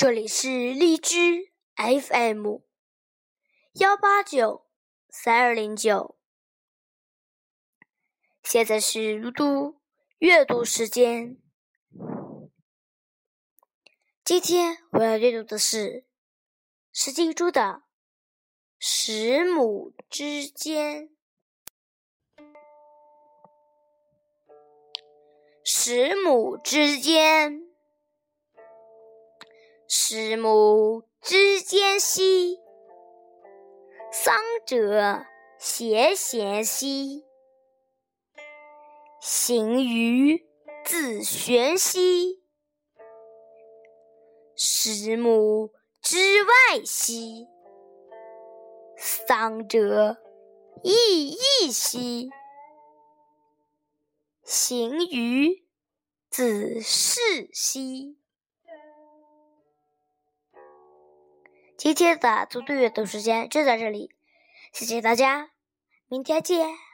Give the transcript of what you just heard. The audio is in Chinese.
这里是荔枝 FM 幺八九三二零九，现在是嘟嘟阅读时间。今天我要阅读的是石金珠的《十亩之间》。十亩之间，十亩之间兮，丧者贤贤兮，行于自玄兮，十亩之外兮，丧者异异兮。行于子室兮。今天的组队阅读时间就在这里，谢谢大家，明天见。